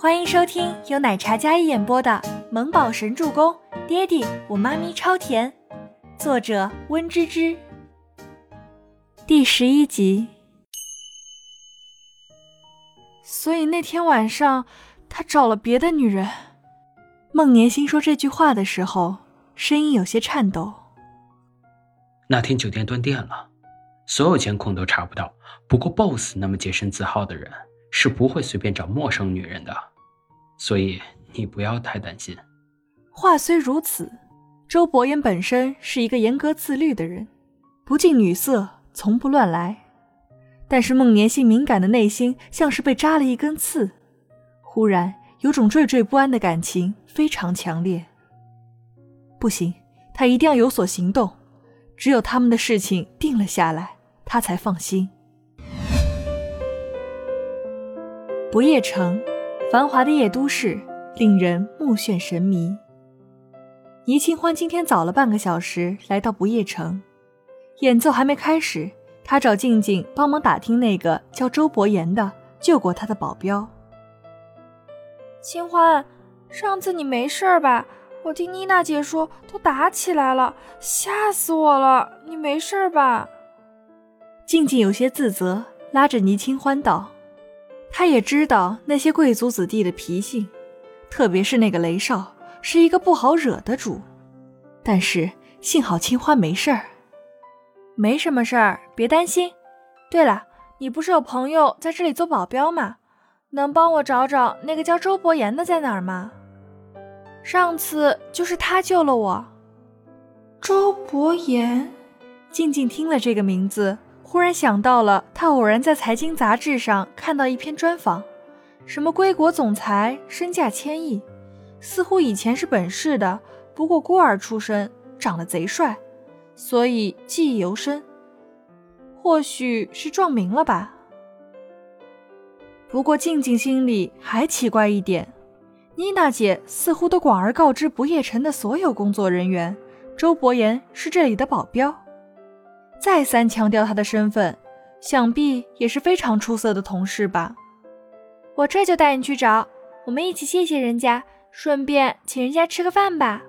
欢迎收听由奶茶嘉一演播的《萌宝神助攻》，爹地我妈咪超甜，作者温芝芝。第十一集。所以那天晚上，他找了别的女人。孟年心说这句话的时候，声音有些颤抖。那天酒店断电了，所有监控都查不到。不过，BOSS 那么洁身自好的人是不会随便找陌生女人的，所以你不要太担心。话虽如此，周伯言本身是一个严格自律的人，不近女色，从不乱来。但是孟年心敏感的内心像是被扎了一根刺，忽然有种惴惴不安的感情，非常强烈。不行，他一定要有所行动，只有他们的事情定了下来，他才放心。不夜城，繁华的夜都市，令人目眩神迷。倪清欢今天早了半个小时来到不夜城，演奏还没开始，他找静静帮忙打听那个叫周伯言的救过他的保镖。清欢，上次你没事吧？我听妮娜姐说都打起来了，吓死我了！你没事吧？静静有些自责，拉着倪清欢道。他也知道那些贵族子弟的脾性，特别是那个雷少，是一个不好惹的主。但是幸好青花没事儿，没什么事儿，别担心。对了，你不是有朋友在这里做保镖吗？能帮我找找那个叫周伯言的在哪儿吗？上次就是他救了我。周伯言，静静听了这个名字。忽然想到了，他偶然在财经杂志上看到一篇专访，什么归国总裁身价千亿，似乎以前是本市的，不过孤儿出身，长得贼帅，所以记忆犹深。或许是撞名了吧。不过静静心里还奇怪一点，妮娜姐似乎都广而告之不夜城的所有工作人员，周伯言是这里的保镖。再三强调他的身份，想必也是非常出色的同事吧。我这就带你去找，我们一起谢谢人家，顺便请人家吃个饭吧。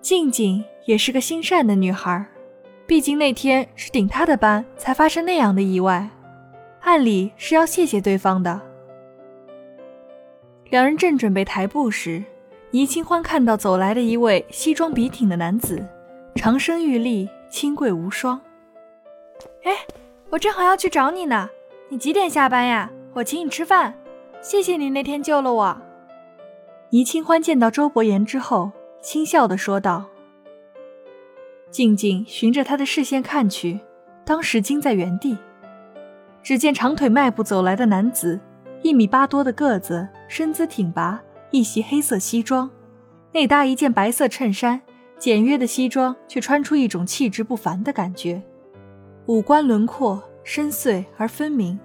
静静也是个心善的女孩，毕竟那天是顶她的班才发生那样的意外，按理是要谢谢对方的。两人正准备抬步时，倪清欢看到走来的一位西装笔挺的男子，长身玉立，清贵无双。哎，我正好要去找你呢。你几点下班呀？我请你吃饭。谢谢你那天救了我。倪清欢见到周伯言之后，轻笑的说道。静静循着他的视线看去，当时惊在原地。只见长腿迈步走来的男子，一米八多的个子，身姿挺拔，一袭黑色西装，内搭一件白色衬衫，简约的西装却穿出一种气质不凡的感觉。五官轮廓深邃而分明，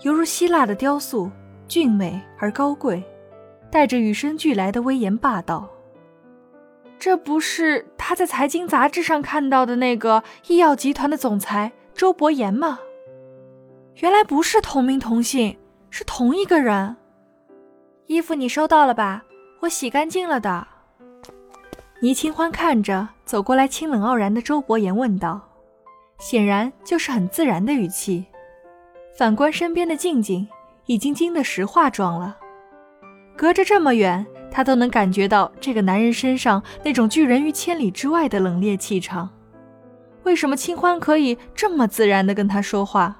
犹如希腊的雕塑，俊美而高贵，带着与生俱来的威严霸道。这不是他在财经杂志上看到的那个医药集团的总裁周伯言吗？原来不是同名同姓，是同一个人。衣服你收到了吧？我洗干净了的。倪清欢看着走过来清冷傲然的周伯言，问道。显然就是很自然的语气。反观身边的静静，已经惊得石化状了。隔着这么远，她都能感觉到这个男人身上那种拒人于千里之外的冷冽气场。为什么清欢可以这么自然地跟他说话？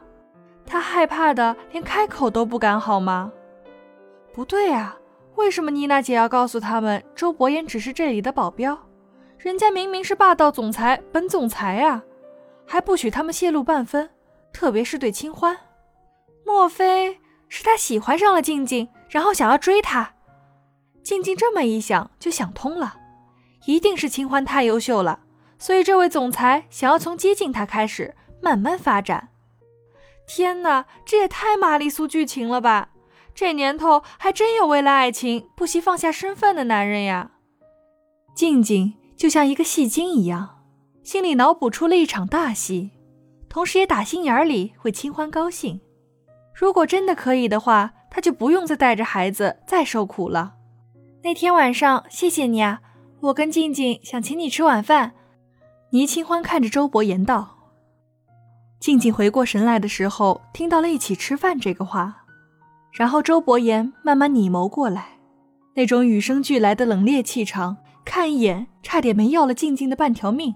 他害怕的连开口都不敢，好吗？不对啊，为什么妮娜姐要告诉他们周伯言只是这里的保镖？人家明明是霸道总裁本总裁啊！还不许他们泄露半分，特别是对清欢。莫非是他喜欢上了静静，然后想要追她？静静这么一想，就想通了，一定是清欢太优秀了，所以这位总裁想要从接近她开始，慢慢发展。天哪，这也太玛丽苏剧情了吧！这年头还真有为了爱情不惜放下身份的男人呀！静静就像一个戏精一样。心里脑补出了一场大戏，同时也打心眼里为清欢高兴。如果真的可以的话，他就不用再带着孩子再受苦了。那天晚上，谢谢你啊，我跟静静想请你吃晚饭。倪清欢看着周伯言道。静静回过神来的时候，听到了一起吃饭这个话，然后周伯言慢慢拧眸过来，那种与生俱来的冷冽气场，看一眼差点没要了静静的半条命。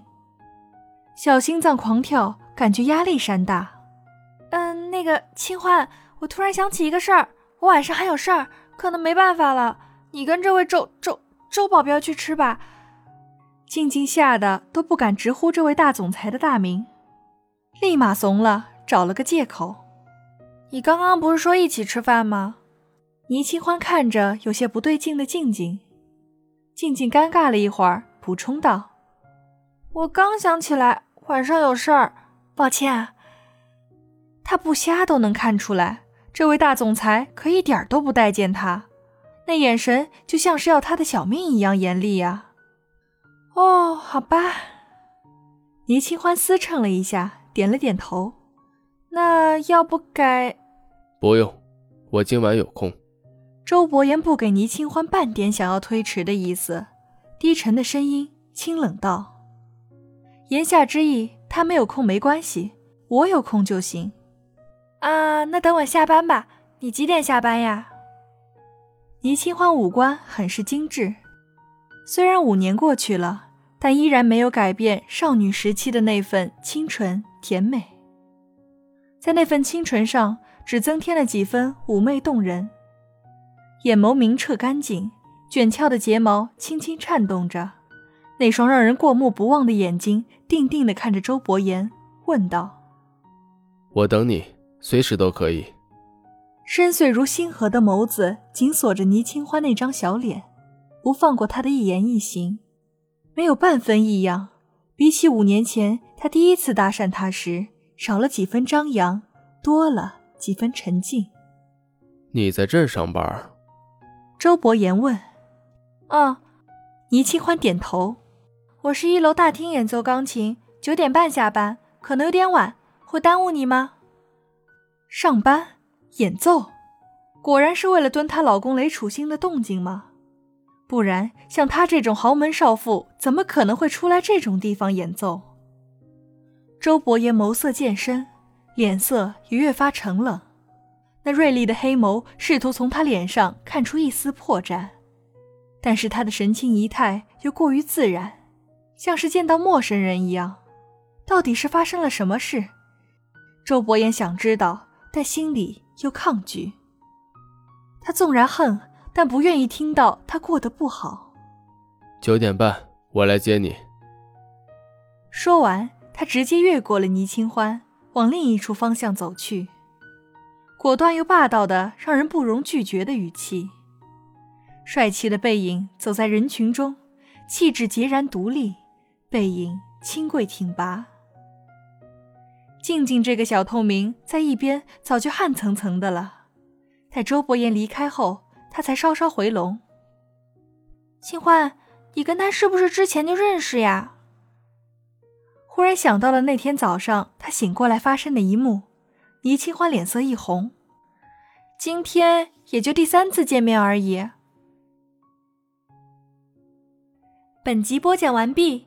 小心脏狂跳，感觉压力山大。嗯，那个清欢，我突然想起一个事儿，我晚上还有事儿，可能没办法了。你跟这位周周周保镖去吃吧。静静吓得都不敢直呼这位大总裁的大名。立马怂了，找了个借口。你刚刚不是说一起吃饭吗？倪清欢看着有些不对劲的静静，静静尴尬了一会儿，补充道：“我刚想起来晚上有事儿，抱歉。”他不瞎都能看出来，这位大总裁可一点都不待见他，那眼神就像是要他的小命一样严厉呀。哦，好吧。倪清欢思忖了一下。点了点头，那要不改？不用，我今晚有空。周伯言不给倪清欢半点想要推迟的意思，低沉的声音清冷道：“言下之意，他没有空没关系，我有空就行。”啊，那等我下班吧。你几点下班呀？倪清欢五官很是精致，虽然五年过去了，但依然没有改变少女时期的那份清纯。甜美，在那份清纯上只增添了几分妩媚动人。眼眸明澈干净，卷翘的睫毛轻轻颤动着，那双让人过目不忘的眼睛定定地看着周伯言，问道：“我等你，随时都可以。”深邃如星河的眸子紧锁着倪清欢那张小脸，不放过他的一言一行，没有半分异样。比起五年前。他第一次搭讪他时，少了几分张扬，多了几分沉静。你在这儿上班？周伯言问。啊，倪清欢点头。我是一楼大厅演奏钢琴，九点半下班，可能有点晚，会耽误你吗？上班演奏，果然是为了蹲她老公雷楚星的动静吗？不然，像她这种豪门少妇，怎么可能会出来这种地方演奏？周伯言眸色渐深，脸色也越发沉冷。那锐利的黑眸试图从他脸上看出一丝破绽，但是他的神情仪态又过于自然，像是见到陌生人一样。到底是发生了什么事？周伯言想知道，但心里又抗拒。他纵然恨，但不愿意听到他过得不好。九点半，我来接你。说完。他直接越过了倪清欢，往另一处方向走去，果断又霸道的让人不容拒绝的语气。帅气的背影走在人群中，气质截然独立，背影清贵挺拔。静静这个小透明在一边早就汗涔涔的了，在周伯言离开后，他才稍稍回笼。清欢，你跟他是不是之前就认识呀？忽然想到了那天早上他醒过来发生的一幕，倪清欢脸色一红。今天也就第三次见面而已。本集播讲完毕，